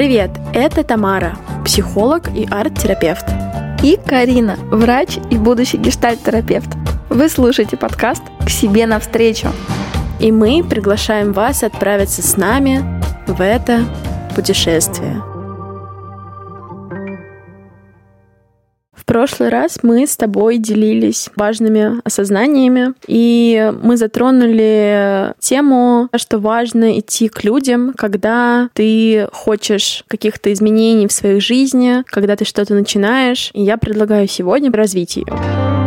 Привет, это Тамара, психолог и арт-терапевт. И Карина, врач и будущий гештальт-терапевт. Вы слушаете подкаст «К себе навстречу». И мы приглашаем вас отправиться с нами в это путешествие. Прошлый раз мы с тобой делились важными осознаниями, и мы затронули тему, что важно идти к людям, когда ты хочешь каких-то изменений в своей жизни, когда ты что-то начинаешь. И я предлагаю сегодня развить ее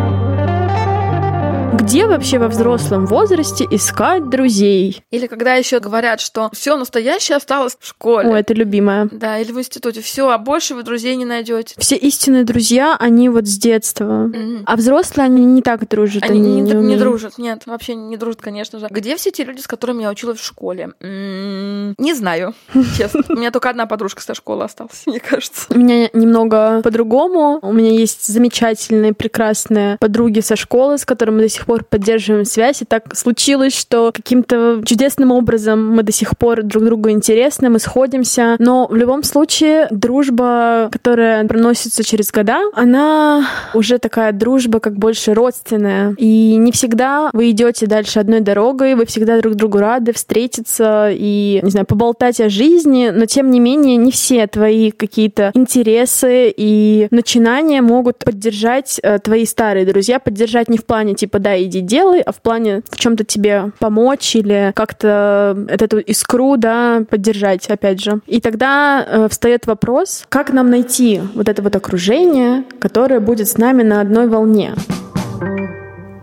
где вообще во взрослом возрасте искать друзей? Или когда еще говорят, что все настоящее осталось в школе. О, это любимое. Да, или в институте. Все, а больше вы друзей не найдете. Все истинные друзья, они вот с детства. Mm-hmm. А взрослые, они не так дружат. Они, они не, не, не дружат, нет, вообще не дружат, конечно же. Где все те люди, с которыми я училась в школе? М-м- не знаю, честно. У меня только одна подружка со школы осталась, мне кажется. У меня немного по-другому. У меня есть замечательные, прекрасные подруги со школы, с которыми до сих пор пор поддерживаем связь, и так случилось, что каким-то чудесным образом мы до сих пор друг другу интересны, мы сходимся, но в любом случае дружба, которая проносится через года, она уже такая дружба как больше родственная, и не всегда вы идете дальше одной дорогой, вы всегда друг другу рады встретиться и, не знаю, поболтать о жизни, но тем не менее не все твои какие-то интересы и начинания могут поддержать э, твои старые друзья, поддержать не в плане типа, да, иди делай, а в плане в чем-то тебе помочь или как-то эту искру, да, поддержать, опять же. И тогда э, встает вопрос, как нам найти вот это вот окружение, которое будет с нами на одной волне.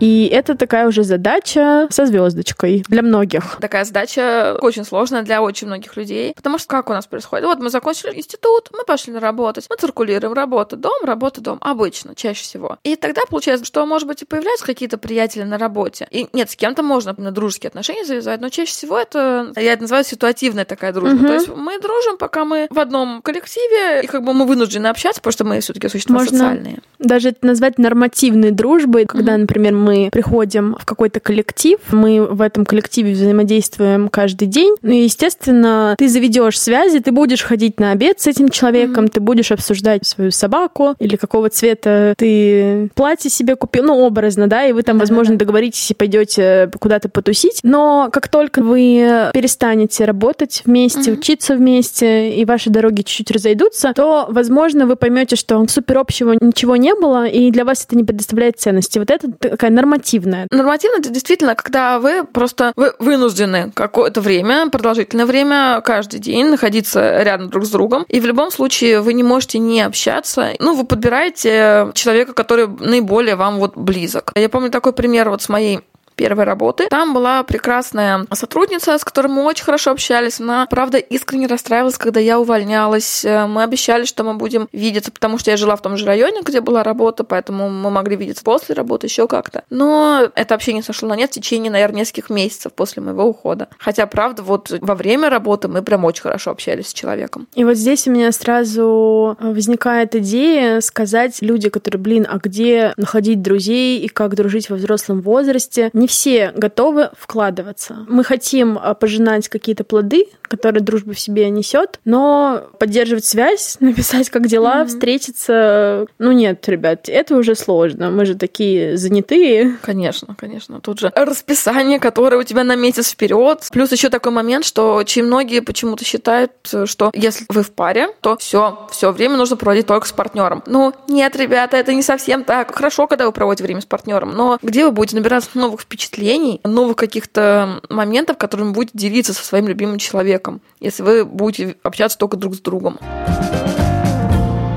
И это такая уже задача со звездочкой для многих. Такая задача очень сложная для очень многих людей. Потому что как у нас происходит? Вот мы закончили институт, мы пошли работать, мы циркулируем, работа, дом, работа, дом. Обычно, чаще всего. И тогда получается, что, может быть, и появляются какие-то приятели на работе. И нет, с кем-то можно на дружеские отношения завязать, но чаще всего это, я это называю ситуативная такая дружба. Угу. То есть мы дружим, пока мы в одном коллективе, и как бы мы вынуждены общаться, потому что мы все-таки существа можно социальные. Даже это назвать нормативной дружбой, когда, угу. например, мы мы приходим в какой-то коллектив, мы в этом коллективе взаимодействуем каждый день. Ну и, естественно, ты заведешь связи, ты будешь ходить на обед с этим человеком, mm-hmm. ты будешь обсуждать свою собаку или какого цвета ты платье себе купил, ну, образно, да, и вы там, возможно, договоритесь и пойдете куда-то потусить. Но как только вы перестанете работать вместе, mm-hmm. учиться вместе, и ваши дороги чуть-чуть разойдутся, то, возможно, вы поймете, что супер общего ничего не было, и для вас это не предоставляет ценности. Вот это такая нормативная? Нормативно это действительно, когда вы просто вы вынуждены какое-то время, продолжительное время, каждый день находиться рядом друг с другом. И в любом случае вы не можете не общаться. Ну, вы подбираете человека, который наиболее вам вот близок. Я помню такой пример вот с моей первой работы. Там была прекрасная сотрудница, с которой мы очень хорошо общались. Она, правда, искренне расстраивалась, когда я увольнялась. Э, мы обещали, что мы будем видеться, потому что я жила в том же районе, где была работа, поэтому мы могли видеться после работы, еще как-то. Но это общение сошло на нет в течение, наверное, нескольких месяцев после моего ухода. Хотя, правда, вот во время работы мы прям очень хорошо общались с человеком. И вот здесь у меня сразу возникает идея сказать люди, которые, блин, а где находить друзей и как дружить во взрослом возрасте? Не все готовы вкладываться. Мы хотим а, пожинать какие-то плоды, которые дружба в себе несет, но поддерживать связь, написать, как дела, mm-hmm. встретиться, ну нет, ребят, это уже сложно. Мы же такие занятые. Конечно, конечно. Тут же расписание, которое у тебя на месяц вперед. Плюс еще такой момент, что очень многие почему-то считают, что если вы в паре, то все, все время нужно проводить только с партнером. Ну, нет, ребята, это не совсем так. Хорошо, когда вы проводите время с партнером, но где вы будете набираться новых впечатлений, новых каких-то моментов, которыми будете делиться со своим любимым человеком? человеком, если вы будете общаться только друг с другом.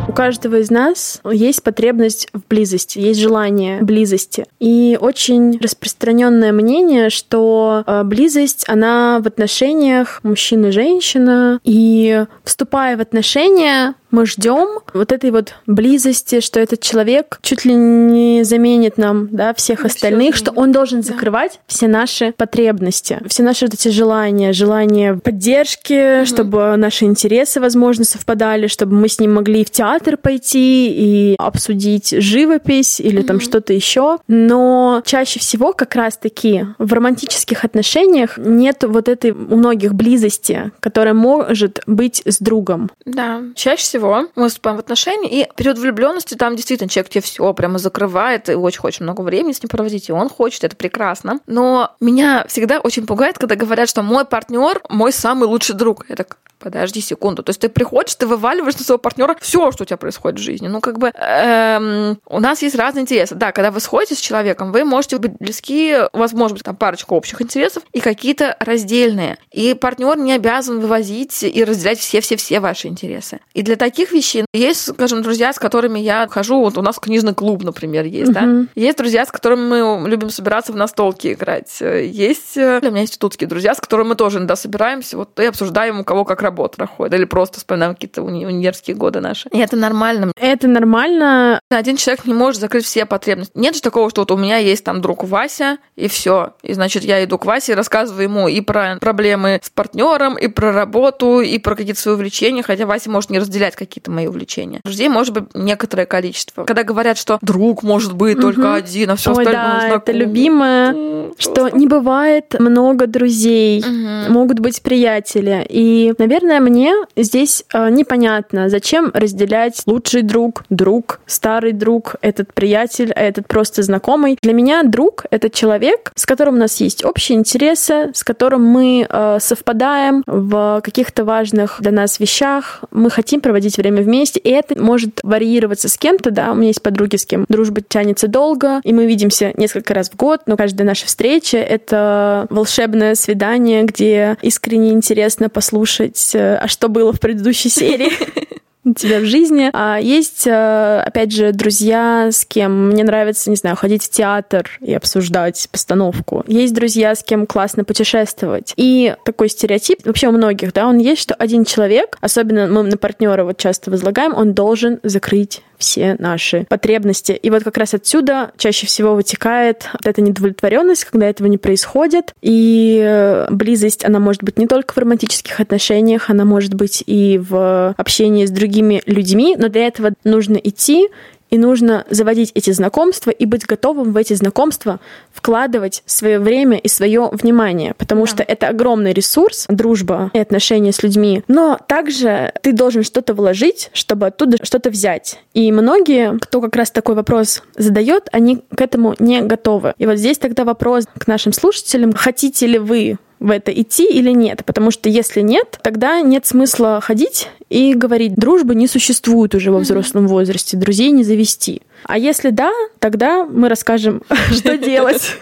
У каждого из нас есть потребность в близости, есть желание близости. И очень распространенное мнение, что э, близость, она в отношениях мужчина-женщина. И вступая в отношения, мы ждем вот этой вот близости, что этот человек чуть ли не заменит нам, да, всех Да, остальных, что он должен Да. закрывать все наши потребности, все наши вот эти желания, желания поддержки, чтобы наши интересы, возможно, совпадали, чтобы мы с ним могли и в театр пойти и обсудить живопись или там что-то еще. Но чаще всего как раз-таки в романтических отношениях нет вот этой у многих близости, которая может быть с другом. Да. Чаще всего мы вступаем в отношения, и период влюбленности там действительно человек тебе все прямо закрывает, и очень хочет много времени с ним проводить, и он хочет, это прекрасно. Но меня всегда очень пугает, когда говорят, что мой партнер мой самый лучший друг. Я так, подожди секунду. То есть ты приходишь, ты вываливаешь на своего партнера все, что у тебя происходит в жизни. Ну, как бы эм, у нас есть разные интересы. Да, когда вы сходите с человеком, вы можете быть близки, у вас может быть там парочка общих интересов и какие-то раздельные. И партнер не обязан вывозить и разделять все-все-все ваши интересы. И для таких вещей есть, скажем, друзья, с которыми я хожу, вот у нас книжный клуб, например, есть, да. Мгм. Есть друзья, с которыми мы любим собираться в настолки играть. Есть э, у меня институтские друзья, с которыми мы тоже иногда собираемся, вот и обсуждаем, у кого как работа проходит, или просто вспоминаем какие-то уни- универские годы наши. И это нормально. Это нормально. Один человек не может закрыть все потребности. Нет же такого, что вот у меня есть там друг Вася, и все. И значит, я иду к Васе и рассказываю ему и про проблемы с партнером, и про работу, и про какие-то свои увлечения, хотя Вася может не разделять какие-то мои увлечения. Друзей может быть некоторое количество. Когда говорят, что друг может быть только Мгм. один, а все Ой, остальное да, это знакомый. любимое, что просто. не бывает много друзей. Мгм. могут быть приятели. И, наверное, мне здесь э, непонятно, зачем разделять лучший друг, друг, старый друг, этот приятель, а этот просто знакомый. Для меня друг — это человек, с которым у нас есть общие интересы, с которым мы э, совпадаем в каких-то важных для нас вещах, мы хотим проводить время вместе, и это может варьироваться с кем-то, да, у меня есть подруги, с кем дружба тянется долго, и мы видимся несколько раз в год, но каждая наша встреча — это волшебное свидание, где искренне интересно послушать, э, а что было в предыдущей серии у тебя в жизни. А есть, э, опять же, друзья, с кем мне нравится, не знаю, ходить в театр и обсуждать постановку. Есть друзья, с кем классно путешествовать. И такой стереотип, вообще у многих, да, он есть, что один человек, особенно мы на партнера вот часто возлагаем, он должен закрыть все наши потребности. И вот как раз отсюда чаще всего вытекает вот эта недовлетворенность, когда этого не происходит. И э, близость, она может быть не только в романтических отношениях, она может быть и в общении с другими людьми, но для этого нужно идти и нужно заводить эти знакомства и быть готовым в эти знакомства вкладывать свое время и свое внимание, потому Да. что это огромный ресурс, дружба и отношения с людьми. Но также ты должен что-то вложить, чтобы оттуда что-то взять. И многие, кто как раз такой вопрос задает, они к этому не готовы. И вот здесь тогда вопрос к нашим слушателям: хотите ли вы в это идти или нет. Потому что если нет, тогда нет смысла ходить и говорить, дружбы не существует уже во взрослом возрасте, друзей не завести. А если да, тогда мы расскажем, что делать.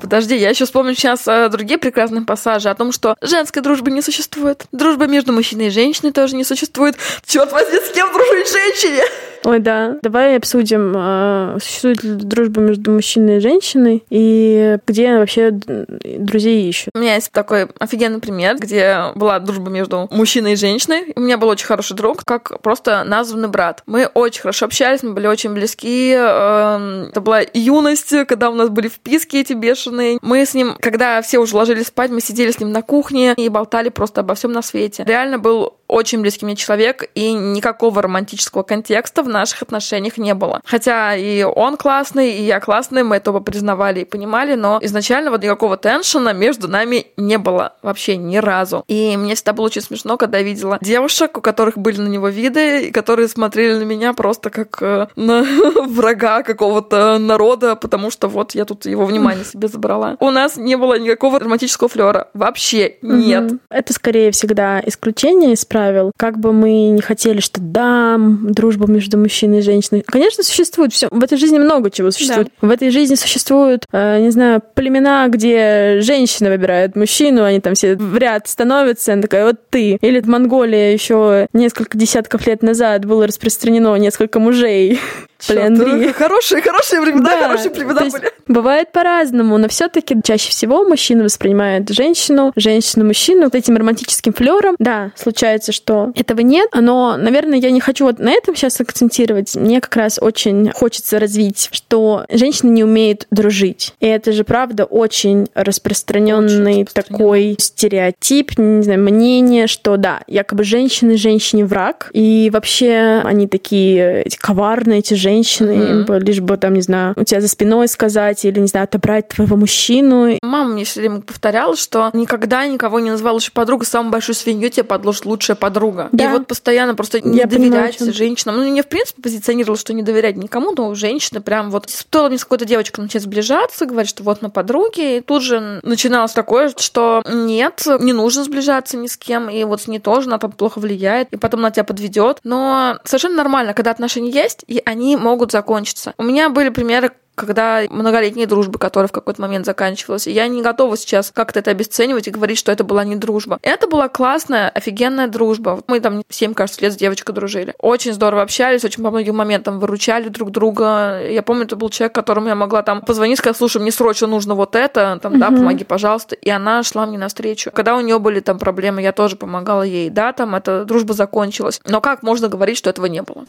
Подожди, я еще вспомню сейчас э, другие прекрасные пассажи о том, что женской дружбы не существует. Дружба между мужчиной и женщиной тоже не существует. Черт возьми, с кем дружить женщине? Ой, да. Давай обсудим, а, существует ли дружба между мужчиной и женщиной, и где вообще друзей ищут. У меня есть такой офигенный пример, где была дружба между мужчиной и женщиной. У меня был очень хороший друг, как просто названный брат. Мы очень хорошо общались, мы были очень близки. эм, Это была юность, когда у нас были вписки эти бешеные. Мы с ним, когда все уже ложились спать, мы сидели с ним на кухне и болтали просто обо всем на свете. Реально был очень близкий мне человек, и никакого романтического контекста в наших отношениях не было. Хотя и он классный, и я классный, мы это оба признавали и понимали, но изначально вот никакого теншена между нами не было вообще ни разу. И мне всегда было очень смешно, когда я видела девушек, у которых были на него виды, и которые смотрели на меня просто как э, на врага какого-то народа, потому что вот я тут его внимание себе забрала. У нас не было никакого романтического флера. Вообще нет. Это скорее всегда исключение из правил. Как бы мы не хотели, что да, дружба между мужчиной и женщиной. Конечно, существует все. В этой жизни много чего существует. В этой жизни существуют, э, не знаю, племена, где женщина выбирает мужчину, они там все в ряд становятся, она такая, вот ты. Или в Монголии еще несколько десятков лет назад было распространено несколько мужей. Полиандрии. Хорошие, хорошие времена, да, хорошие времена были. Бывает по-разному, но все таки чаще всего мужчина воспринимает женщину, женщину мужчину вот этим романтическим флером. Да, случается, что этого нет, но, наверное, я не хочу вот на этом сейчас акцентировать. Мне как раз очень хочется развить, что женщина не умеет дружить. И это же, правда, очень распространенный такой стереотип, не знаю, мнение, что да, якобы женщины женщине враг, и вообще они такие эти коварные, эти женщины, mm-hmm. лишь бы там, не знаю, у тебя за спиной сказать или, не знаю, отобрать твоего мужчину. Мама мне все время повторяла, что никогда никого не называла лучшей подругой, самую большую свинью тебе подложит лучшая подруга. Да. И вот постоянно просто не Я доверять понимаю, женщинам. Ну, не в принципе позиционировала, что не доверять никому, но женщины прям вот... Стоило мне с какой-то девочкой начать сближаться, говорить, что вот мы подруги, и тут же начиналось такое, что нет, не нужно сближаться ни с кем, и вот с ней тоже она там плохо влияет, и потом на тебя подведет. Но совершенно нормально, когда отношения есть, и они могут закончиться. У меня были примеры, когда многолетней дружбы, которая в какой-то момент заканчивалась. И я не готова сейчас как-то это обесценивать и говорить, что это была не дружба. Это была классная, офигенная дружба. Мы там 7, кажется, лет с девочкой дружили. Очень здорово общались, очень по многим моментам выручали друг друга. Я помню, это был человек, которому я могла там позвонить, сказать, слушай, мне срочно нужно вот это, там, да, помоги, пожалуйста. И она шла мне навстречу. Когда у нее были там проблемы, я тоже помогала ей. Да, там эта дружба закончилась. Но как можно говорить, что этого не было?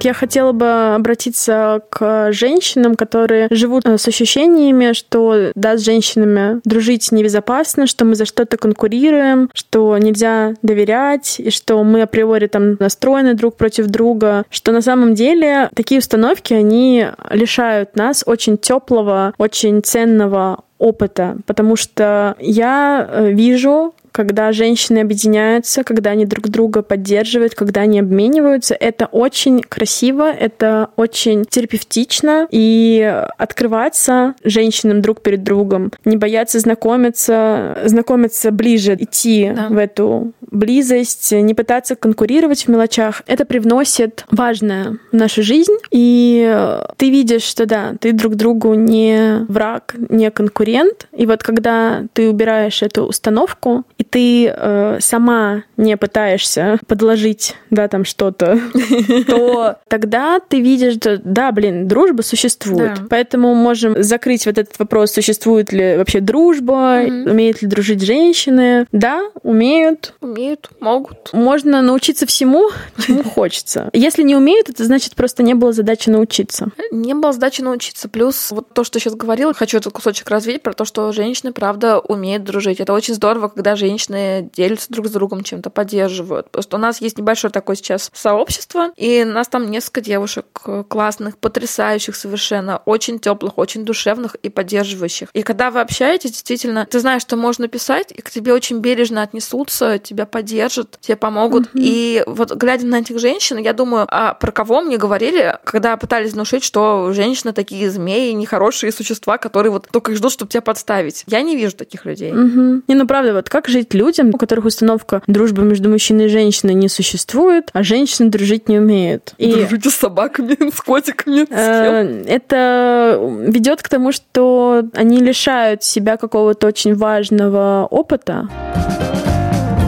Я хотела бы обратиться к женщинам, которые живут э, с ощущениями, что да, с женщинами дружить небезопасно, что мы за что-то конкурируем, что нельзя доверять, и что мы априори там настроены друг против друга, что на самом деле такие установки, они лишают нас очень теплого, очень ценного опыта, потому что я э, вижу когда женщины объединяются, когда они друг друга поддерживают, когда они обмениваются. Это очень красиво, это очень терапевтично. И открываться женщинам друг перед другом, не бояться знакомиться, знакомиться ближе, идти да. в эту близость, не пытаться конкурировать в мелочах, это привносит важное в нашу жизнь. И ты видишь, что да, ты друг другу не враг, не конкурент. И вот когда ты убираешь эту установку, и ты э, сама не пытаешься подложить, да, там что-то, то тогда ты видишь, что, да, блин, дружба существует. Поэтому можем закрыть вот этот вопрос, существует ли вообще дружба, умеют ли дружить женщины. Да, умеют. Умеют, могут. Можно научиться всему, чему хочется. Если не умеют, это значит просто не было задачи научиться. Не было задачи научиться. Плюс вот то, что сейчас говорила, хочу этот кусочек развить про то, что женщины, правда, умеют дружить. Это очень здорово, когда женщины женщины делятся друг с другом чем-то, поддерживают. Что у нас есть небольшое такое сейчас сообщество, и нас там несколько девушек классных, потрясающих совершенно, очень теплых, очень душевных и поддерживающих. И когда вы общаетесь, действительно, ты знаешь, что можно писать, и к тебе очень бережно отнесутся, тебя поддержат, тебе помогут. Mm-hmm. И вот глядя на этих женщин, я думаю, а про кого мне говорили, когда пытались внушить, что женщины такие змеи, нехорошие существа, которые вот только и ждут, чтобы тебя подставить. Я не вижу таких людей. Mm-hmm. Не, ну правда, вот как жить людям, у которых установка дружбы между мужчиной и женщиной не существует, а женщины дружить не умеют. И Дружите с собаками, с котиками. Э, это ведет к тому, что они лишают себя какого-то очень важного опыта.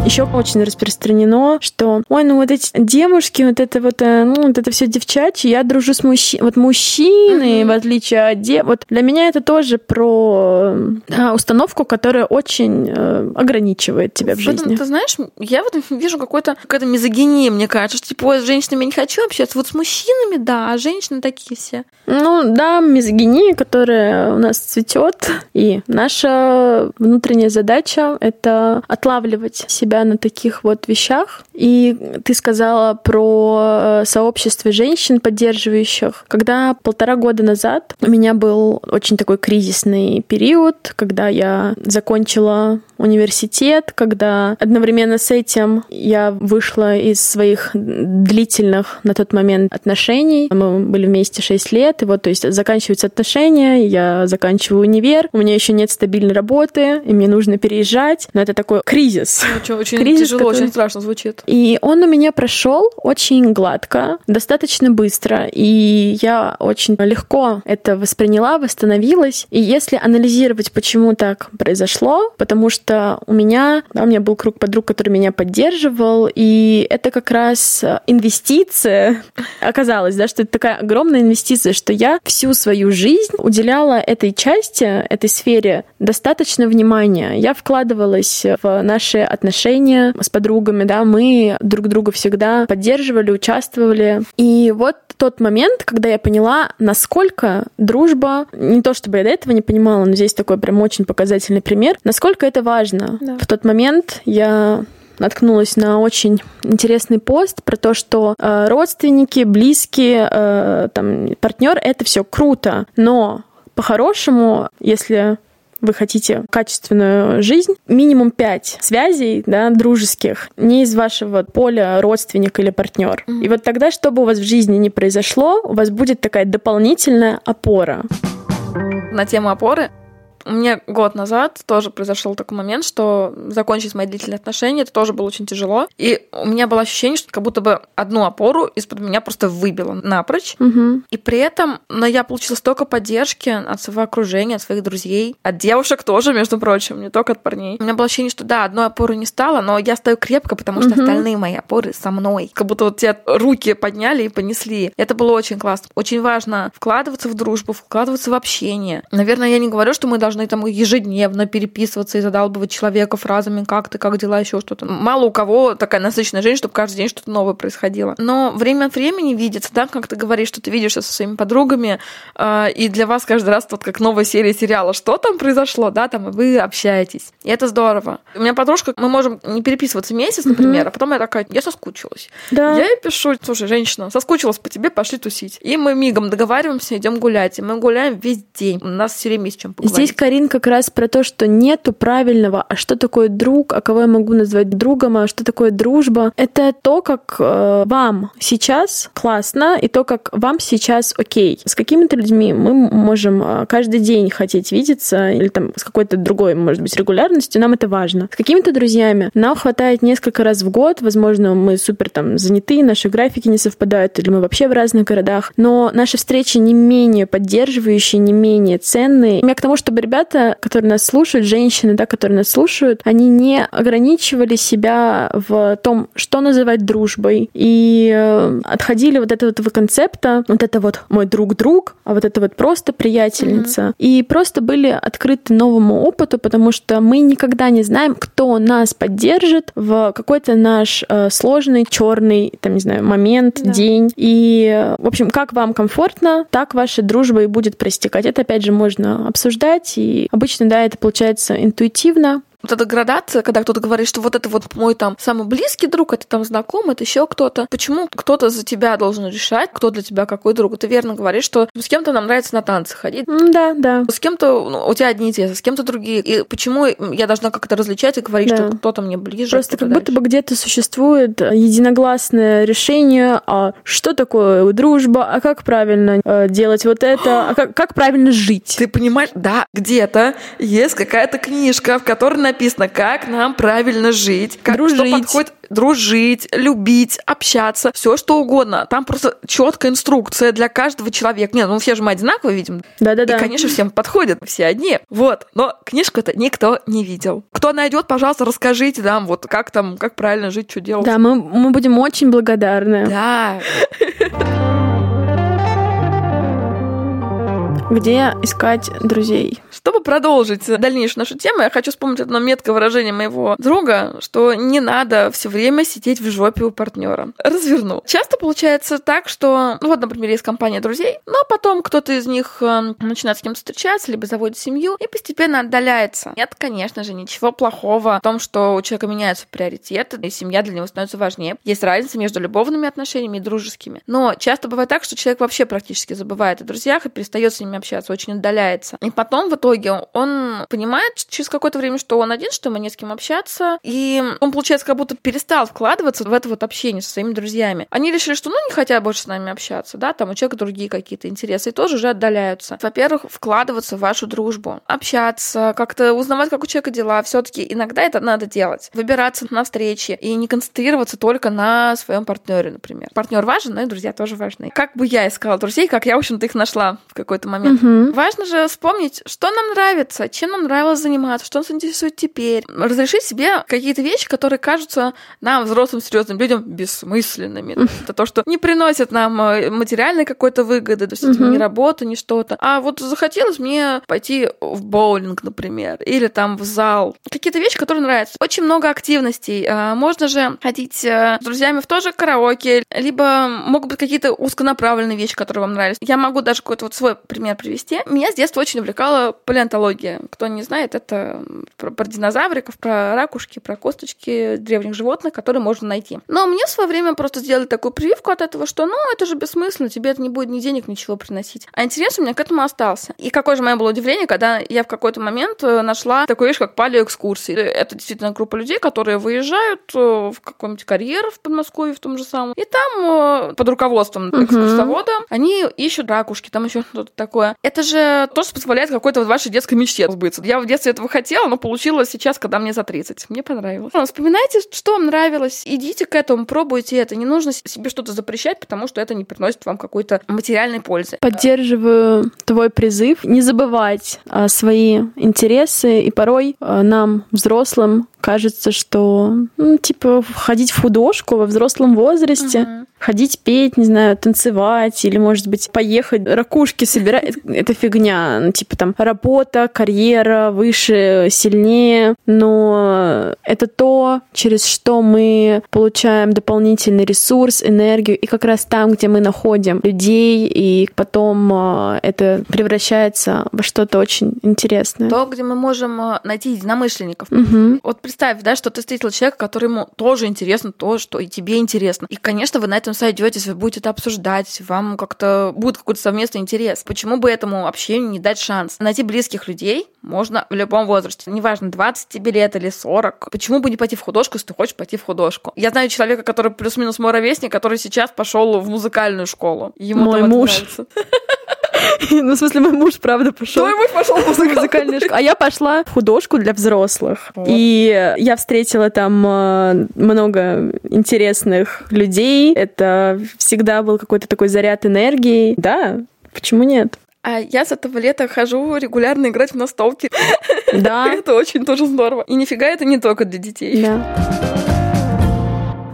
Еще очень распространено, что, ой, ну вот эти девушки, вот это вот, э, ну, вот это все девчачье, я дружу с мужчиной. Вот мужчины, mm-hmm. в отличие от дев... Вот для меня это тоже про а, установку, которая очень э, ограничивает тебя в, в жизни. Этом, ты знаешь, я в этом вижу какой-то какая-то мизогиния, мне кажется, что, типа, с женщинами я не хочу общаться, вот с мужчинами, да, а женщины такие все. Ну, да, мизогиния, которая у нас цветет, и наша внутренняя задача — это отлавливать себя себя на таких вот вещах. И ты сказала про э, сообщество женщин, поддерживающих. Когда полтора года назад у меня был очень такой кризисный период, когда я закончила университет, когда одновременно с этим я вышла из своих длительных на тот момент отношений. Мы были вместе 6 лет, и вот, то есть заканчиваются отношения, я заканчиваю универ, у меня еще нет стабильной работы, и мне нужно переезжать, но это такой кризис. Ну, очень кризис, тяжело, который- очень страшно звучит. И он у меня прошел очень гладко, достаточно быстро, и я очень легко это восприняла, восстановилась. И если анализировать, почему так произошло, потому что у меня, да, у меня был круг подруг, который меня поддерживал, и это как раз инвестиция. Оказалось, да, что это такая огромная инвестиция, что я всю свою жизнь уделяла этой части, этой сфере достаточно внимания. Я вкладывалась в наши отношения с подругами, да, мы друг друга всегда поддерживали, участвовали. И вот тот момент, когда я поняла, насколько дружба, не то чтобы я до этого не понимала, но здесь такой прям очень показательный пример, насколько это важно. Да. В тот момент я наткнулась на очень интересный пост про то, что э, родственники, близкие, э, там, партнер это все круто, но по-хорошему, если вы хотите качественную жизнь, минимум пять связей, да, дружеских, не из вашего поля родственник или партнер. Мгм. И вот тогда, что бы у вас в жизни не произошло, у вас будет такая дополнительная опора. на тему опоры. У меня год назад тоже произошел такой момент, что закончить мои длительные отношения, это тоже было очень тяжело. И у меня было ощущение, что как будто бы одну опору из-под меня просто выбило напрочь. Мгм. И при этом, но я получила столько поддержки от своего окружения, от своих друзей, от девушек тоже, между прочим, не только от парней. У меня было ощущение, что да, одной опоры не стало, но я стою крепко, потому что Мгм. остальные мои опоры со мной. Как будто вот тебя руки подняли и понесли. Это было очень классно. Очень важно вкладываться в дружбу, вкладываться в общение. Наверное, я не говорю, что мы должны там ежедневно переписываться и задалбывать человека фразами «как ты, как дела», еще что-то. Мало у кого такая насыщенная жизнь, чтобы каждый день что-то новое происходило. Но время от времени видится, да, как ты говоришь, что ты видишься со своими подругами, э, и для вас каждый раз вот как новая серия сериала, что там произошло, да, там, и вы общаетесь. И это здорово. У меня подружка, мы можем не переписываться месяц, например, Мгм. а потом я такая, я соскучилась. Да. Я ей пишу, слушай, женщина, соскучилась по тебе, пошли тусить. И мы мигом договариваемся, идем гулять. И мы гуляем весь день. У нас все время есть чем поговорить. Здесь, Карин, как раз про то, что нету правильного, а что такое друг, а кого я могу назвать другом, а что такое дружба. Это то, как э, вам сейчас классно, и то, как вам сейчас окей. С какими-то людьми мы можем э, каждый день хотеть видеться, или там с какой-то другой, может быть, регулярностью, нам это важно. С какими-то друзьями нам хватает несколько раз в год, возможно, мы супер там заняты, наши графики не совпадают, или мы вообще в разных городах, но наши встречи не менее поддерживающие, не менее ценные. Я к тому, чтобы ребята, которые нас слушают, женщины, да, которые нас слушают, они не ограничивали себя в том, что называть дружбой, и э, отходили вот от этого концепта, вот это вот мой друг-друг, а вот это вот просто приятельница, и просто были открыты новому опыту, потому что мы никогда не знаем, кто нас поддержит в какой-то наш э, сложный, черный, там, не знаю, момент, Да. день. И, э, в общем, как вам комфортно, так ваша дружба и будет проистекать. Это, опять же, можно обсуждать, и обычно, да, это получается интуитивно. Вот эта градация, когда кто-то говорит, что вот это вот мой там самый близкий друг, это там знакомый, это еще кто-то. Почему кто-то за тебя должен решать, кто для тебя какой друг? Ты верно говоришь, что с кем-то нам нравится на танцы ходить, Да, да. с кем-то ну, у тебя одни интересы, с кем-то другие. И почему я должна как-то различать и говорить, Да. что кто-то мне ближе, Просто как будто дальше? бы где-то существует единогласное решение, а что такое дружба, а как правильно э, делать вот это, а как, как правильно жить. Ты понимаешь, да, где-то есть какая-то книжка, в которой написано, как нам правильно жить, как Дружить. что подходит дружить, любить, общаться, все что угодно. Там просто четкая инструкция для каждого человека. Нет, ну все же мы одинаковые видим. Да-да-да. И, конечно, всем подходит, все одни. Вот. Но книжку-то никто не видел. Кто найдет, пожалуйста, расскажите нам, вот как там, как правильно жить, что делать. Да, мы, мы будем очень благодарны. Да. Где искать друзей? Чтобы продолжить дальнейшую нашу тему, я хочу вспомнить одно меткое выражение моего друга, что не надо все время сидеть в жопе у партнера. Разверну. Часто получается так, что, ну вот, например, есть компания друзей, но потом кто-то из них э, начинает с кем-то встречаться, либо заводит семью и постепенно отдаляется. Нет, конечно же, ничего плохого в том, что у человека меняются приоритеты, и семья для него становится важнее. Есть разница между любовными отношениями и дружескими. Но часто бывает так, что человек вообще практически забывает о друзьях и перестает с ними общаться, очень отдаляется. И потом в итоге он понимает через какое-то время, что он один, что ему не с кем общаться, и он, получается, как будто перестал вкладываться в это вот общение со своими друзьями. Они решили, что ну не хотят больше с нами общаться, да, там у человека другие какие-то интересы, и тоже уже отдаляются. Во-первых, вкладываться в вашу дружбу, общаться, как-то узнавать, как у человека дела. все таки иногда это надо делать. Выбираться на встречи и не концентрироваться только на своем партнере, например. Партнер важен, но и друзья тоже важны. Как бы я искала друзей, как я, в общем-то, их нашла в какой-то момент. Мгм. Важно же вспомнить, что нам нравится, чем нам нравилось заниматься, что нас интересует теперь. Разрешить себе какие-то вещи, которые кажутся нам, взрослым, серьезным людям, бессмысленными. Это то, что не приносит нам э, материальной какой-то выгоды, то есть это не работа, не что-то. А вот захотелось мне пойти в боулинг, например, или там в зал. Какие-то вещи, которые нравятся. Очень много активностей. А, Можно же ходить э, с друзьями в тоже караоке, либо могут быть какие-то узконаправленные вещи, которые вам нравятся. Я могу даже какой-то вот свой пример привести. Меня с детства очень увлекала палеонтология. Кто не знает, это про, про динозавриков, про ракушки, про косточки древних животных, которые можно найти. Но мне в свое время просто сделали такую прививку от этого, что ну, это же бессмысленно, тебе это не будет ни денег, ничего приносить. А интерес у меня к этому остался. И какое же мое было удивление, когда я в какой-то момент э, нашла такую вещь, как палеоэкскурсии. Это действительно группа людей, которые выезжают э, в какой-нибудь карьер в Подмосковье в том же самом. И там э, под руководством экскурсовода они ищут ракушки, там еще что-то такое. Это же то, что позволяет какой-то вот вашей детской мечте сбыться. Я в детстве этого хотела, но получилось сейчас, когда мне за 30. Мне понравилось. Ну, Вспоминайте, что вам нравилось, идите к этому, пробуйте это. Не нужно себе что-то запрещать, потому что это не приносит вам какой-то материальной пользы. Поддерживаю твой призыв не забывать а, свои интересы, и порой а, нам, взрослым, кажется, что, ну, типа, ходить в художку во взрослом возрасте, Мгм. ходить петь, не знаю, танцевать, или, может быть, поехать ракушки собирать, это- фигня. Ну, типа, там, работа, карьера, выше, сильнее, но это то, через что мы получаем дополнительный ресурс, энергию, и как раз там, где мы находим людей, и потом а, это превращается во что-то очень интересное. То, где мы можем э, найти единомышленников. Мгм. Вот представь, да, что ты встретил человека, которому тоже интересно то, что и тебе интересно. И, конечно, вы на этом сойдетесь, вы будете это обсуждать, вам как-то будет какой-то совместный интерес. Почему бы этому общению не дать шанс? Найти близких людей можно в любом возрасте. Неважно, 20 тебе лет или 40. Почему бы не пойти в художку, если ты хочешь пойти в художку? Я знаю человека, который плюс-минус мой ровесник, который сейчас пошел в музыкальную школу. Ему Мой муж. нравится. Ну, в смысле, мой муж, правда, пошел. Твой муж пошел в музыкальную. школу. А я пошла в художку для взрослых. И я встретила там э, много интересных людей. Это всегда был какой-то такой заряд энергии. Да, почему нет? А я с этого лета хожу регулярно играть в настолки. Да, Это очень тоже здорово. И нифига это не только для детей. да.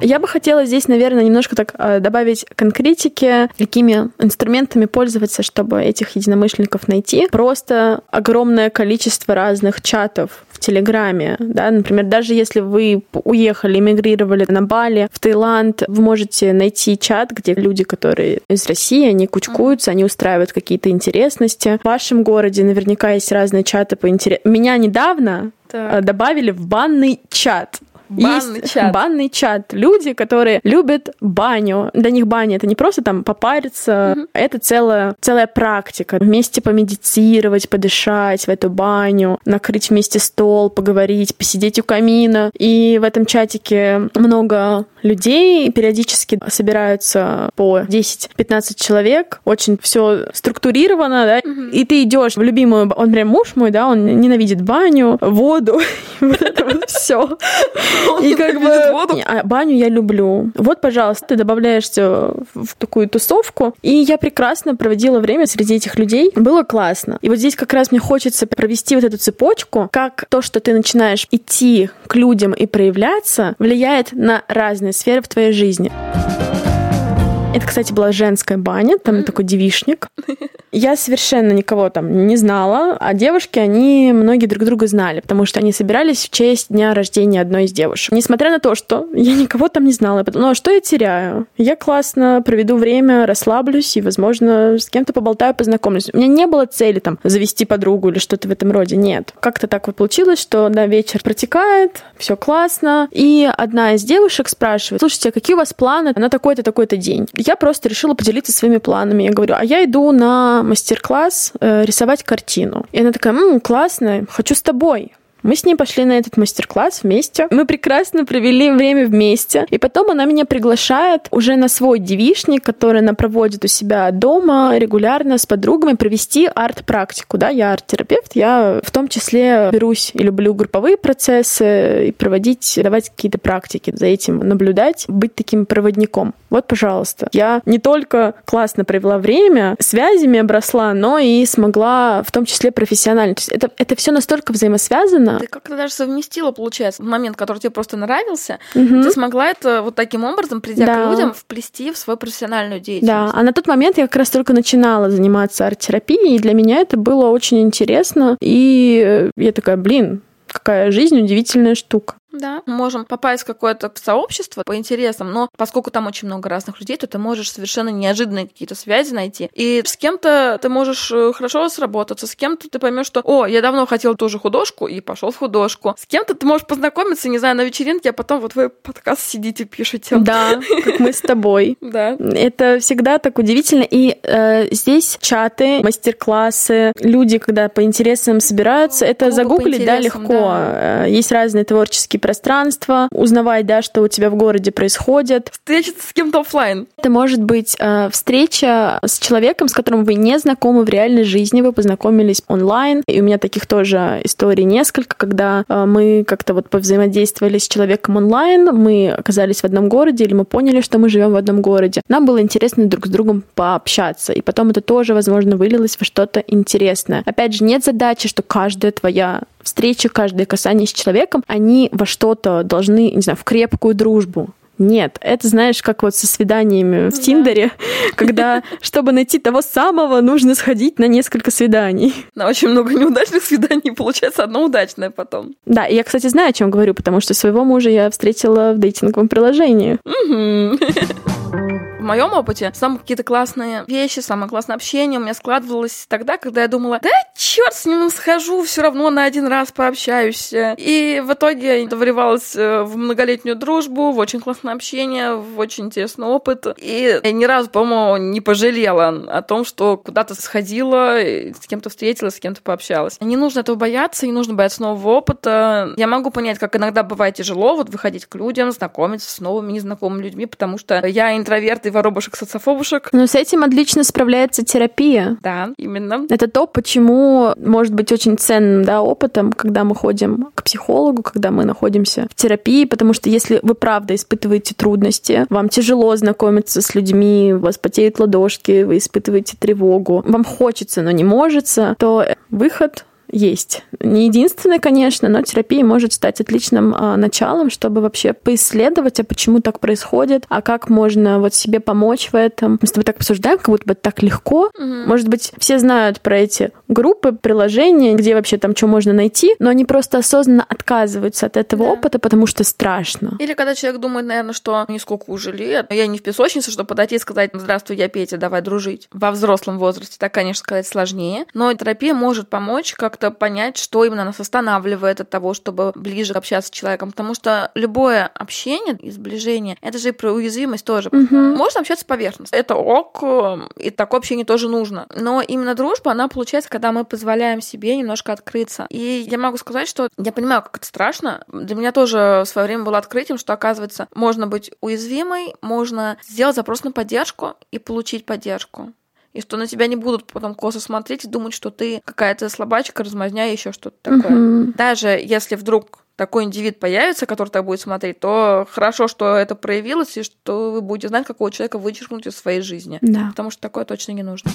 Я бы хотела здесь, наверное, немножко так э, добавить конкретики, какими инструментами пользоваться, чтобы этих единомышленников найти. Просто огромное количество разных чатов в Телеграме, да, например, даже если вы уехали, эмигрировали на Бали, в Таиланд, вы можете найти чат, где люди, которые из России, они кучкуются, они устраивают какие-то интересности. В вашем городе наверняка есть разные чаты по интересам. Меня недавно Так. э, добавили в банный чат. Банный Есть чат. Банный чат. Люди, которые любят баню. Для них баня это не просто там попариться, это целая, целая практика. Вместе помедитировать, подышать в эту баню, накрыть вместе стол, поговорить, посидеть у камина. И в этом чатике много людей, периодически собираются по 10-15 человек, очень все структурировано, да, и ты идешь в любимую, он прям муж мой, да, он ненавидит баню, воду, вот это вот все. И как бы а баню я люблю. Вот, пожалуйста, ты добавляешься в такую тусовку, и я прекрасно проводила время среди этих людей. Было классно. И вот здесь как раз мне хочется провести вот эту цепочку, как то, что ты начинаешь идти к людям и проявляться, влияет на разные сферы в твоей жизни. Это, кстати, была женская баня, там такой девишник. Я совершенно никого там не знала, а девушки, они многие друг друга знали, потому что они собирались в честь дня рождения одной из девушек. Несмотря на то, что я никого там не знала, ну а что я теряю? Я классно проведу время, расслаблюсь и, возможно, с кем-то поболтаю, познакомлюсь. У меня не было цели там завести подругу или что-то в этом роде, нет. Как-то так вот получилось, что, да, вечер протекает, все классно, и одна из девушек спрашивает, слушайте, а какие у вас планы на такой-то, такой-то день? Я просто решила поделиться своими планами. Я говорю, а я иду на мастер-класс э, рисовать картину. И она такая, м-м, классно, хочу с тобой. Мы с ней пошли на этот мастер-класс вместе. Мы прекрасно провели время вместе. И потом она меня приглашает уже на свой девишник, который она проводит у себя дома регулярно с подругами провести арт-практику. Да, я арт-терапевт, я в том числе берусь и люблю групповые процессы и проводить, давать какие-то практики, за этим наблюдать, быть таким проводником. Вот, пожалуйста. Я не только классно провела время, связями обросла, но и смогла в том числе профессионально. То есть это, это все настолько взаимосвязано, Ты как-то даже совместила, получается, момент, который тебе просто нравился, угу. ты смогла это вот таким образом, придя да. к людям, вплести в свою профессиональную деятельность. Да, а на тот момент я как раз только начинала заниматься арт-терапией, и для меня это было очень интересно. И я такая, блин, какая жизнь удивительная штука. Да, можем попасть в какое-то сообщество по интересам, но поскольку там очень много разных людей, то ты можешь совершенно неожиданные какие-то связи найти. И с кем-то ты можешь э, хорошо сработаться, с кем-то ты поймешь, что, о, я давно хотел тоже художку, и пошел в художку. С кем-то ты можешь познакомиться, не знаю, на вечеринке, а потом вот вы подкаст сидите, пишете. Да, как мы с тобой. Да. Это всегда так удивительно. И э, здесь чаты, мастер-классы, люди, когда по интересам собираются, это загуглить, да, легко. Э, есть разные творческие пространство, узнавать, да, что у тебя в городе происходит. Встретиться с кем-то офлайн. Это может быть э, встреча с человеком, с которым вы не знакомы в реальной жизни, вы познакомились онлайн. И у меня таких тоже историй несколько, когда э, мы как-то вот повзаимодействовали с человеком онлайн, мы оказались в одном городе, или мы поняли, что мы живем в одном городе. Нам было интересно друг с другом пообщаться, и потом это тоже, возможно, вылилось во что-то интересное. Опять же, нет задачи, что каждая твоя встреча, каждое касание с человеком, они во что-то должны, не знаю, в крепкую дружбу. Нет, это знаешь, как вот со свиданиями в Тиндере, когда, чтобы найти того самого, нужно сходить на несколько свиданий. На очень много неудачных свиданий, получается одно удачное потом. Да, я, кстати, знаю, о чем говорю, потому что своего мужа я встретила в дейтинговом приложении. В моем опыте самые какие-то классные вещи, самое классное общение у меня складывалось тогда, когда я думала, да черт с ним схожу, все равно на один раз пообщаюсь. И в итоге я вливалась э, в многолетнюю дружбу, в очень классное общение, в очень интересный опыт. И я ни разу, по-моему, не пожалела о том, что куда-то сходила, с кем-то встретилась, с кем-то пообщалась. Не нужно этого бояться, не нужно бояться нового опыта. Я могу понять, как иногда бывает тяжело вот выходить к людям, знакомиться с новыми незнакомыми людьми, потому что я интроверт и воробушек, социофобушек. Но с этим отлично справляется терапия. Да, именно. Это то, почему может быть очень ценным да, опытом, когда мы ходим к психологу, когда мы находимся в терапии, потому что если вы правда испытываете трудности, вам тяжело знакомиться с людьми, у вас потеют ладошки, вы испытываете тревогу, вам хочется, но не можется, то выход есть. Не единственное, конечно, но терапия может стать отличным а, началом, чтобы вообще поисследовать, а почему так происходит, а как можно вот себе помочь в этом. Мы с тобой так обсуждаем, как будто бы так легко. Угу. Может быть, все знают про эти группы, приложения, где вообще там что можно найти, но они просто осознанно отказываются от этого да. опыта, потому что страшно. Или когда человек думает, наверное, что не сколько уже лет, я не в песочнице, чтобы подойти и сказать, здравствуй, я Петя, давай дружить. Во взрослом возрасте так, конечно, сказать сложнее, но терапия может помочь как как-то понять, что именно нас останавливает от того, чтобы ближе общаться с человеком. Потому что любое общение и сближение, это же и про уязвимость тоже. Угу. Можно общаться поверхностно. Это ок, и такое общение тоже нужно. Но именно дружба, она получается, когда мы позволяем себе немножко открыться. И я могу сказать, что я понимаю, как это страшно. Для меня тоже в свое время было открытием, что, оказывается, можно быть уязвимой, можно сделать запрос на поддержку и получить поддержку и что на тебя не будут потом косо смотреть и думать, что ты какая-то слабачка, размазня еще что-то такое. Угу. Даже если вдруг такой индивид появится, который так будет смотреть, то хорошо, что это проявилось, и что вы будете знать, какого человека вычеркнуть из своей жизни. Да. Потому что такое точно не нужно.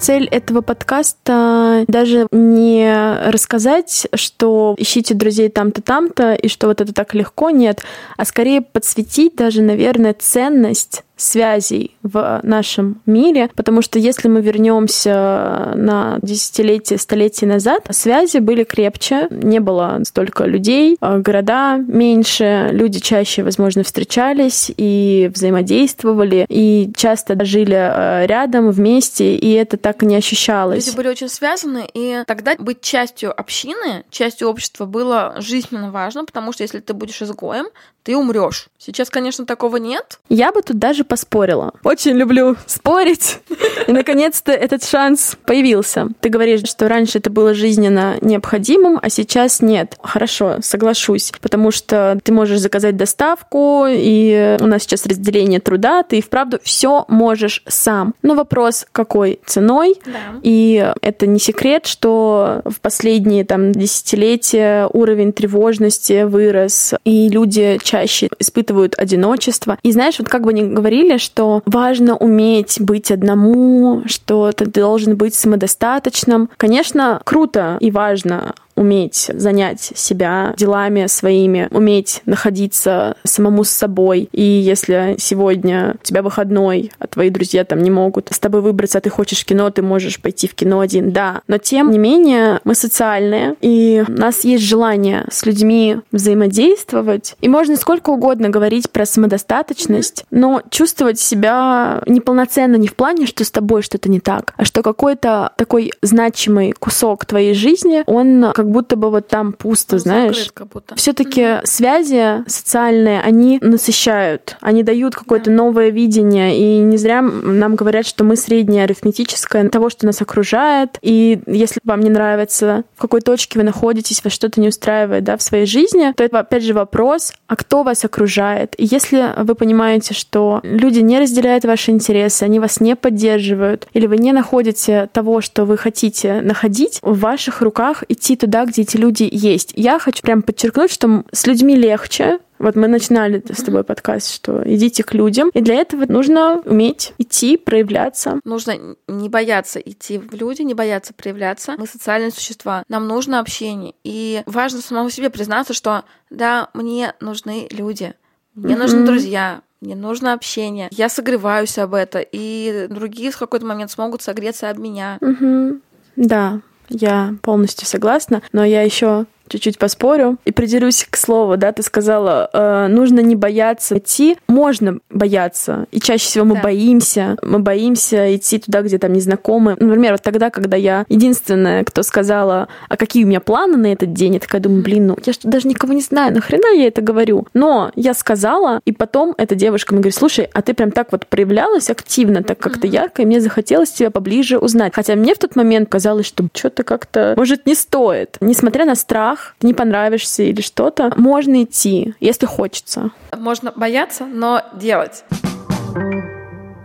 Цель этого подкаста даже не рассказать, что ищите друзей там-то, там-то, и что вот это так легко, нет, а скорее подсветить даже, наверное, ценность связей в нашем мире, потому что если мы вернемся на десятилетия, столетия назад, связи были крепче, не было столько людей, а города меньше, люди чаще, возможно, встречались и взаимодействовали, и часто жили э, рядом, вместе, и это так не ощущалось. Люди были очень связаны, и тогда быть частью общины, частью общества было жизненно важно, потому что если ты будешь изгоем, ты умрешь. Сейчас, конечно, такого нет. Я бы тут даже поспорила. Очень люблю спорить. И, наконец-то, этот шанс появился. Ты говоришь, что раньше это было жизненно необходимым, а сейчас нет. Хорошо, соглашусь. Потому что ты можешь заказать доставку, и у нас сейчас разделение труда, ты и вправду все можешь сам. Но вопрос, какой ценой? Да. И это не секрет, что в последние там десятилетия уровень тревожности вырос, и люди чаще чаще испытывают одиночество. И знаешь, вот как бы они говорили, что важно уметь быть одному, что ты должен быть самодостаточным. Конечно, круто и важно уметь занять себя делами своими, уметь находиться самому с собой. И если сегодня у тебя выходной, а твои друзья там не могут с тобой выбраться, а ты хочешь кино, ты можешь пойти в кино один, да. Но тем не менее мы социальные, и у нас есть желание с людьми взаимодействовать. И можно сколько угодно говорить про самодостаточность, но чувствовать себя неполноценно не в плане, что с тобой что-то не так, а что какой-то такой значимый кусок твоей жизни, он как как будто бы вот там пусто, Он знаешь. будто. Все-таки связи социальные, они насыщают, они дают какое-то yeah. новое видение. И не зря нам говорят, что мы среднее арифметическое того, что нас окружает. И если вам не нравится, в какой точке вы находитесь, вас что-то не устраивает да, в своей жизни, то это опять же вопрос, а кто вас окружает? И если вы понимаете, что люди не разделяют ваши интересы, они вас не поддерживают, или вы не находите того, что вы хотите находить, в ваших руках идти туда, туда, где эти люди есть. Я хочу прям подчеркнуть, что с людьми легче, вот мы начинали с тобой подкаст, что идите к людям. И для этого нужно уметь идти, проявляться. Нужно не бояться идти в люди, не бояться проявляться. Мы социальные существа. Нам нужно общение. И важно самому себе признаться, что да, мне нужны люди. Мне mm-hmm. нужны друзья, мне нужно общение. Я согреваюсь об это, и другие в какой-то момент смогут согреться об меня. Угу. Да, я полностью согласна, но я еще чуть-чуть поспорю и придерусь к слову, да, ты сказала, э, нужно не бояться идти, можно бояться, и чаще всего мы да. боимся, мы боимся идти туда, где там незнакомые. Например, вот тогда, когда я единственная, кто сказала, а какие у меня планы на этот день, я такая думаю, блин, ну я что даже никого не знаю, нахрена я это говорю? Но я сказала, и потом эта девушка мне говорит, слушай, а ты прям так вот проявлялась активно, так как-то mm-hmm. ярко, и мне захотелось тебя поближе узнать. Хотя мне в тот момент казалось, что что-то как-то, может, не стоит. Несмотря на страх, страх, не понравишься или что-то, можно идти, если хочется. Можно бояться, но делать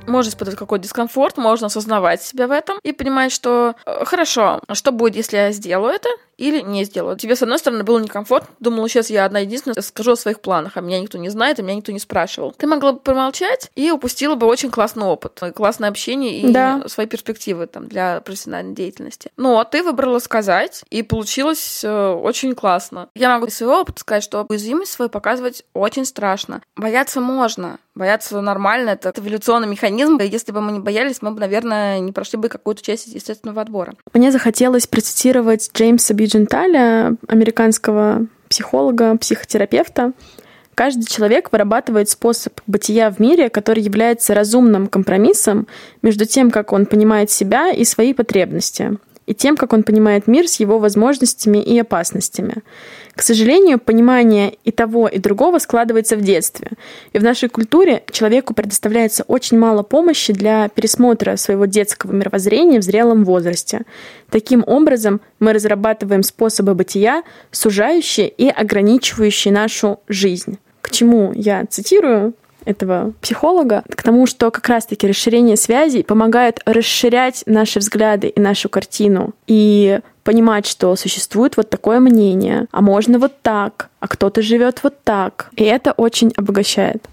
можно испытывать какой-то дискомфорт, можно осознавать себя в этом и понимать, что э, хорошо, что будет, если я сделаю это, или не сделаю. Тебе, с одной стороны, было некомфортно, думала, сейчас я одна единственная скажу о своих планах, а меня никто не знает, а меня никто не спрашивал. Ты могла бы промолчать и упустила бы очень классный опыт, классное общение и да. свои перспективы там, для профессиональной деятельности. Но ты выбрала сказать, и получилось э, очень классно. Я могу из своего опыта сказать, что уязвимость свою показывать очень страшно. Бояться можно, бояться нормально, это эволюционный механизм. Если бы мы не боялись, мы бы, наверное, не прошли бы какую-то часть естественного отбора. Мне захотелось процитировать Джеймса Би Дженталя, американского психолога, психотерапевта, Каждый человек вырабатывает способ бытия в мире, который является разумным компромиссом между тем, как он понимает себя и свои потребности, и тем, как он понимает мир с его возможностями и опасностями. К сожалению, понимание и того, и другого складывается в детстве. И в нашей культуре человеку предоставляется очень мало помощи для пересмотра своего детского мировоззрения в зрелом возрасте. Таким образом, мы разрабатываем способы бытия, сужающие и ограничивающие нашу жизнь. К чему я цитирую этого психолога, к тому, что как раз-таки расширение связей помогает расширять наши взгляды и нашу картину и понимать, что существует вот такое мнение, а можно вот так, а кто-то живет вот так. И это очень обогащает.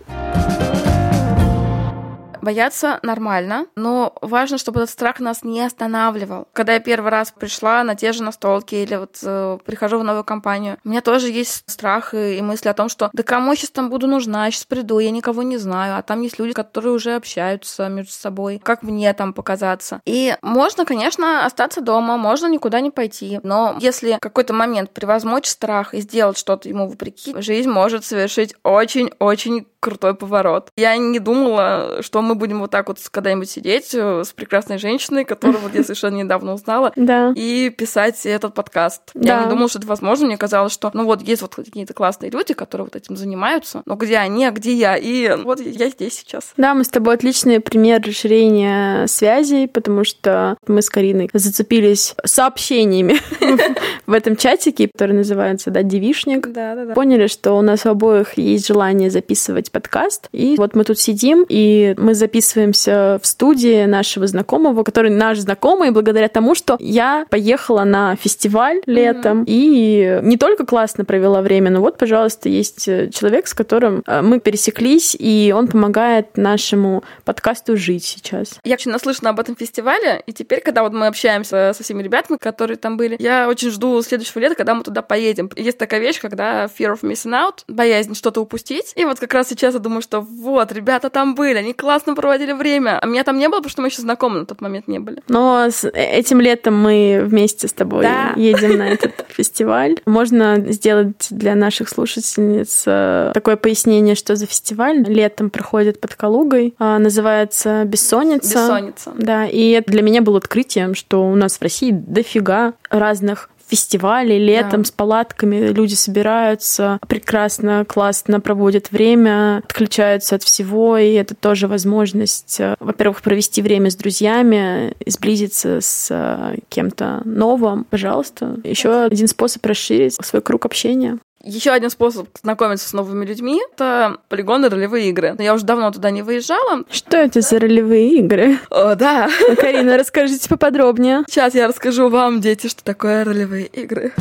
Бояться нормально, но важно, чтобы этот страх нас не останавливал. Когда я первый раз пришла на те же настолки или вот э, прихожу в новую компанию, у меня тоже есть страх и, и мысли о том, что да кому сейчас там буду нужна, сейчас приду, я никого не знаю, а там есть люди, которые уже общаются между собой, как мне там показаться. И можно, конечно, остаться дома, можно никуда не пойти, но если какой-то момент превозмочь страх и сделать что-то ему вопреки, жизнь может совершить очень-очень крутой поворот. Я не думала, что мы будем вот так вот когда-нибудь сидеть э, с прекрасной женщиной, которую вот я совершенно недавно узнала, да. и писать этот подкаст. Да. Я не думала, что это возможно. Мне казалось, что ну вот есть вот какие-то классные люди, которые вот этим занимаются, но где они, а где я? И вот я здесь сейчас. Да, мы с тобой отличный пример расширения связей, потому что мы с Кариной зацепились сообщениями в этом чатике, который называется, да, девишник. Да, да, да. Поняли, что у нас у обоих есть желание записывать подкаст. И вот мы тут сидим, и мы записываемся в студии нашего знакомого, который наш знакомый, благодаря тому, что я поехала на фестиваль летом, mm-hmm. и не только классно провела время, но вот, пожалуйста, есть человек, с которым э, мы пересеклись, и он помогает нашему подкасту жить сейчас. Я очень наслышана об этом фестивале, и теперь, когда вот мы общаемся со всеми ребятами, которые там были, я очень жду следующего лета, когда мы туда поедем. Есть такая вещь, когда fear of missing out, боязнь что-то упустить. И вот как раз сейчас я думаю, что вот, ребята там были, они классно проводили время. А меня там не было, потому что мы еще знакомы на тот момент не были. Но с этим летом мы вместе с тобой да. едем на этот фестиваль. Можно сделать для наших слушательниц э, такое пояснение, что за фестиваль. Летом проходит под Калугой. А, называется «Бессонница». «Бессонница». Да, и это для меня было открытием, что у нас в России дофига разных фестивали летом да. с палатками, люди собираются, прекрасно, классно проводят время, отключаются от всего, и это тоже возможность, э, во-первых, провести время с друзьями, сблизиться с э, кем-то новым. Пожалуйста, еще один способ расширить свой круг общения. Еще один способ знакомиться с новыми людьми — это полигоны ролевые игры. Я уже давно туда не выезжала. Что это за ролевые игры? О, да. Карина, расскажите поподробнее. Сейчас я расскажу вам, дети, что такое ролевые игры.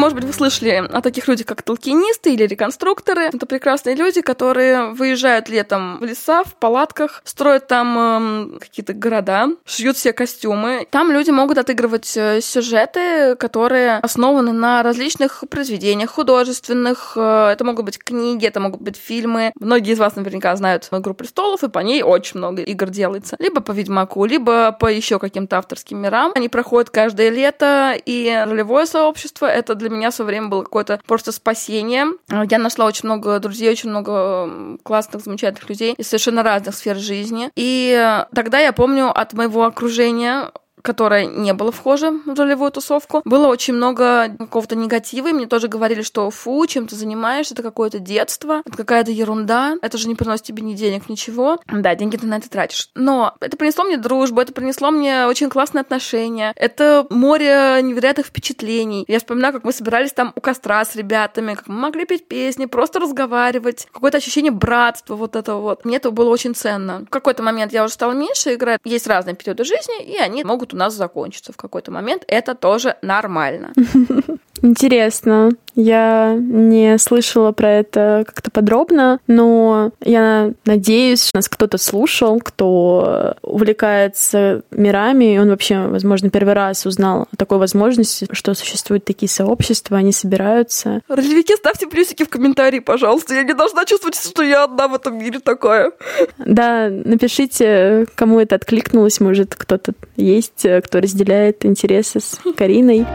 Может быть, вы слышали о таких людях, как толкинисты или реконструкторы. Это прекрасные люди, которые выезжают летом в леса, в палатках, строят там э, какие-то города, шьют все костюмы. Там люди могут отыгрывать э, сюжеты, которые основаны на различных произведениях художественных. Э, это могут быть книги, это могут быть фильмы. Многие из вас наверняка знают «Игру престолов», и по ней очень много игр делается. Либо по Ведьмаку, либо по еще каким-то авторским мирам. Они проходят каждое лето, и ролевое сообщество — это для меня в свое время было какое-то просто спасение. Я нашла очень много друзей, очень много классных, замечательных людей из совершенно разных сфер жизни. И тогда я помню от моего окружения которое не было вхоже в ролевую тусовку. Было очень много какого-то негатива, и мне тоже говорили, что фу, чем ты занимаешься, это какое-то детство, это какая-то ерунда, это же не приносит тебе ни денег, ничего. Да, деньги ты на это тратишь. Но это принесло мне дружбу, это принесло мне очень классные отношения, это море невероятных впечатлений. Я вспоминаю, как мы собирались там у костра с ребятами, как мы могли петь песни, просто разговаривать, какое-то ощущение братства вот этого вот. Мне это было очень ценно. В какой-то момент я уже стала меньше играть. Есть разные периоды жизни, и они могут у нас закончится в какой-то момент. Это тоже нормально. Интересно. Я не слышала про это как-то подробно, но я надеюсь, что нас кто-то слушал, кто увлекается мирами, и он вообще, возможно, первый раз узнал о такой возможности, что существуют такие сообщества, они собираются. Ролевики, ставьте плюсики в комментарии, пожалуйста. Я не должна чувствовать, что я одна в этом мире такая. Да, напишите, кому это откликнулось, может, кто-то есть, кто разделяет интересы с Кариной.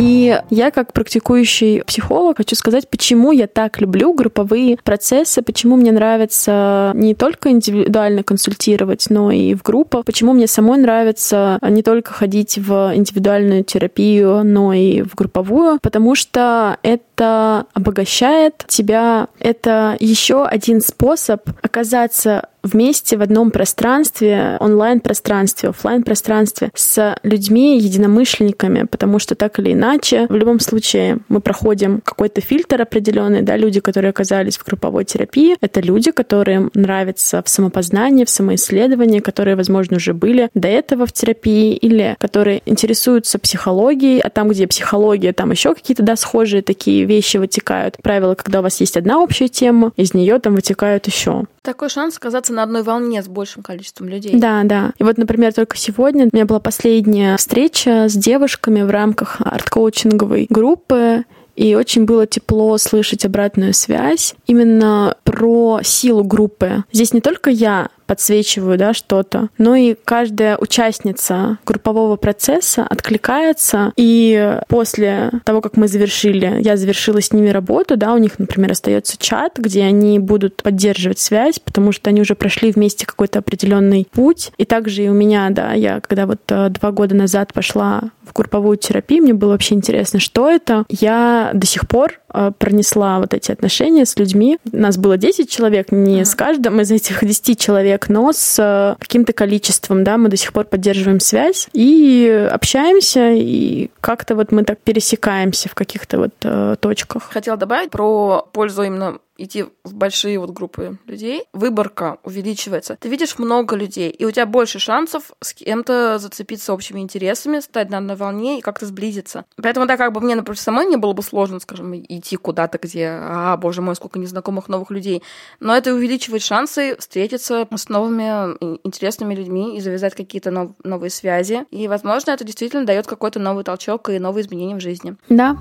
И я как практикующий психолог хочу сказать, почему я так люблю групповые процессы, почему мне нравится не только индивидуально консультировать, но и в группах, почему мне самой нравится не только ходить в индивидуальную терапию, но и в групповую, потому что это обогащает тебя, это еще один способ оказаться вместе в одном пространстве, онлайн-пространстве, офлайн-пространстве с людьми, единомышленниками, потому что так или иначе, в любом случае, мы проходим какой-то фильтр определенный, да, люди, которые оказались в групповой терапии, это люди, которым нравится в самопознании, в самоисследовании, которые, возможно, уже были до этого в терапии, или которые интересуются психологией, а там, где психология, там еще какие-то, да, схожие такие вещи вытекают. Правило, когда у вас есть одна общая тема, из нее там вытекают еще. Такой шанс оказаться на одной волне с большим количеством людей. Да, да. И вот, например, только сегодня у меня была последняя встреча с девушками в рамках арт-коучинговой группы, и очень было тепло слышать обратную связь именно про силу группы. Здесь не только я подсвечиваю, да, что-то. Но и каждая участница группового процесса откликается, и после того, как мы завершили, я завершила с ними работу, да, у них, например, остается чат, где они будут поддерживать связь, потому что они уже прошли вместе какой-то определенный путь. И также и у меня, да, я когда вот э, два года назад пошла в групповую терапию, мне было вообще интересно, что это. Я до сих пор пронесла вот эти отношения с людьми. Нас было 10 человек, не uh-huh. с каждым из этих 10 человек, но с э, каким-то количеством, да, мы до сих пор поддерживаем связь и общаемся, и как-то вот мы так пересекаемся в каких-то вот э, точках. Хотела добавить про пользу именно идти в большие вот группы людей, выборка увеличивается. Ты видишь много людей, и у тебя больше шансов с кем-то зацепиться общими интересами, стать на одной волне и как-то сблизиться. Поэтому, да, как бы мне, например, самой не было бы сложно, скажем, идти куда-то, где, а, боже мой, сколько незнакомых новых людей. Но это увеличивает шансы встретиться с новыми интересными людьми и завязать какие-то нов- новые связи. И, возможно, это действительно дает какой-то новый толчок и новые изменения в жизни. Да.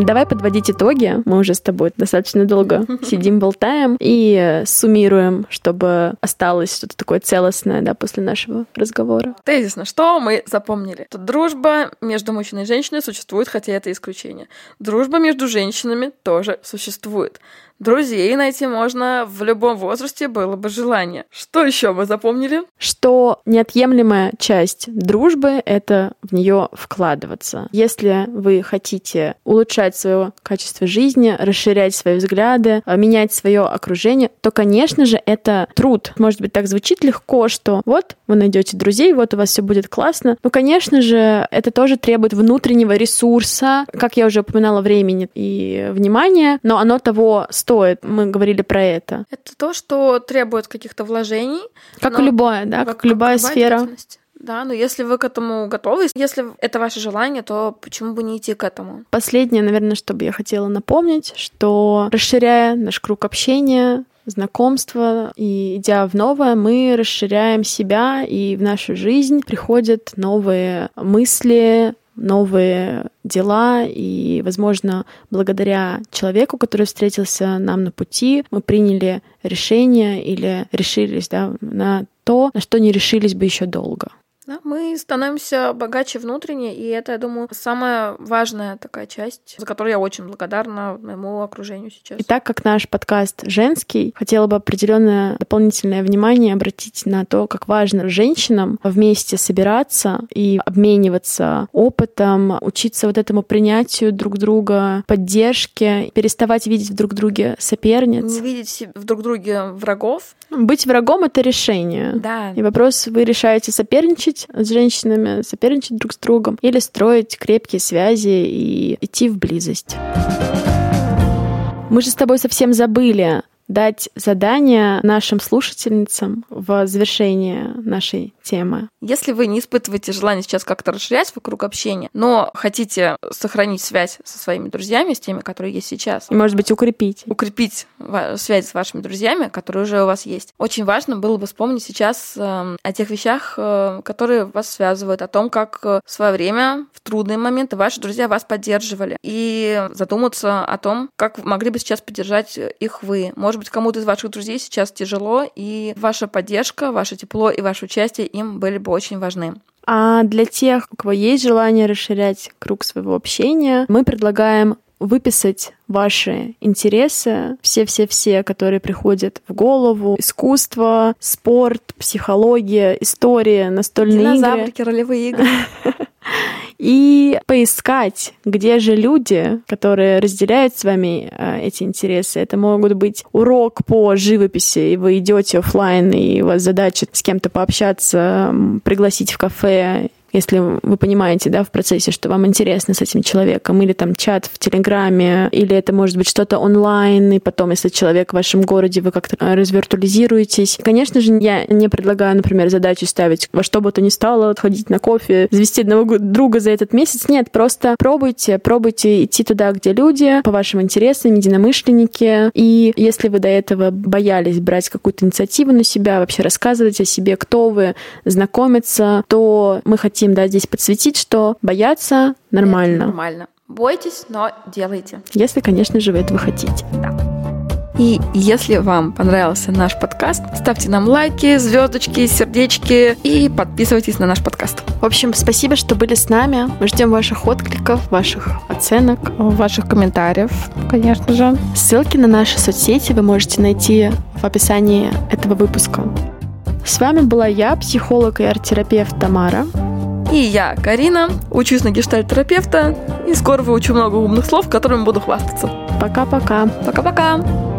Давай подводить итоги. Мы уже с тобой достаточно долго сидим, болтаем и суммируем, чтобы осталось что-то такое целостное, да, после нашего разговора. Тезисно, что мы запомнили? Тут дружба между мужчиной и женщиной существует, хотя это исключение. Дружба между женщинами тоже существует. Друзей найти можно в любом возрасте, было бы желание. Что еще мы запомнили? Что неотъемлемая часть дружбы — это в нее вкладываться. Если вы хотите улучшать свое качество жизни, расширять свои взгляды, а, менять свое окружение, то, конечно же, это труд. Может быть, так звучит легко, что вот вы найдете друзей, вот у вас все будет классно. Но, конечно же, это тоже требует внутреннего ресурса, как я уже упоминала, времени и внимания, но оно того стоит стоит. Мы говорили про это. Это то, что требует каких-то вложений. Как и любое, да, как, как любая как сфера. Да, но если вы к этому готовы, если это ваше желание, то почему бы не идти к этому? Последнее, наверное, что бы я хотела напомнить, что расширяя наш круг общения, знакомства и идя в новое, мы расширяем себя, и в нашу жизнь приходят новые мысли, новые дела, и, возможно, благодаря человеку, который встретился нам на пути, мы приняли решение или решились да, на то, на что не решились бы еще долго. Да, мы становимся богаче внутренне, и это, я думаю, самая важная такая часть, за которую я очень благодарна моему окружению сейчас. И так как наш подкаст женский, хотела бы определенное дополнительное внимание обратить на то, как важно женщинам вместе собираться и обмениваться опытом, учиться вот этому принятию друг друга, поддержке, переставать видеть в друг друге соперниц. Не видеть в друг друге врагов. Быть врагом — это решение. Да. И вопрос, вы решаете соперничать с женщинами, соперничать друг с другом, или строить крепкие связи и идти в близость. Мы же с тобой совсем забыли дать задание нашим слушательницам в завершение нашей темы. Если вы не испытываете желание сейчас как-то расширять вокруг общения, но хотите сохранить связь со своими друзьями, с теми, которые есть сейчас. И, может быть, укрепить. Укрепить связь с вашими друзьями, которые уже у вас есть. Очень важно было бы вспомнить сейчас эм, о тех вещах, э, которые вас связывают, о том, как э, в свое время, трудные моменты, ваши друзья вас поддерживали. И задуматься о том, как могли бы сейчас поддержать их вы. Может быть, кому-то из ваших друзей сейчас тяжело, и ваша поддержка, ваше тепло и ваше участие им были бы очень важны. А для тех, у кого есть желание расширять круг своего общения, мы предлагаем выписать ваши интересы, все-все-все, которые приходят в голову, искусство, спорт, психология, история, настольные Динозаврики, игры. ролевые игры. и поискать, где же люди, которые разделяют с вами э, эти интересы. Это могут быть урок по живописи, и вы идете офлайн, и у вас задача с кем-то пообщаться, пригласить в кафе если вы понимаете, да, в процессе, что вам интересно с этим человеком, или там чат в Телеграме, или это может быть что-то онлайн, и потом, если человек в вашем городе, вы как-то развиртуализируетесь. Конечно же, я не предлагаю, например, задачу ставить во что бы то ни стало, отходить на кофе, завести одного друга за этот месяц. Нет, просто пробуйте, пробуйте идти туда, где люди, по вашим интересам, единомышленники. И если вы до этого боялись брать какую-то инициативу на себя, вообще рассказывать о себе, кто вы, знакомиться, то мы хотим хотим, да, здесь подсветить, что бояться нормально. Это нормально. Бойтесь, но делайте. Если, конечно же, вы этого хотите. Да. И если вам понравился наш подкаст, ставьте нам лайки, звездочки, сердечки и подписывайтесь на наш подкаст. В общем, спасибо, что были с нами. Мы ждем ваших откликов, ваших оценок, ваших комментариев, конечно же. Ссылки на наши соцсети вы можете найти в описании этого выпуска. С вами была я, психолог и арт-терапевт Тамара. И я, Карина, учусь на гештальт-терапевта и скоро выучу много умных слов, которыми буду хвастаться. Пока-пока. Пока-пока.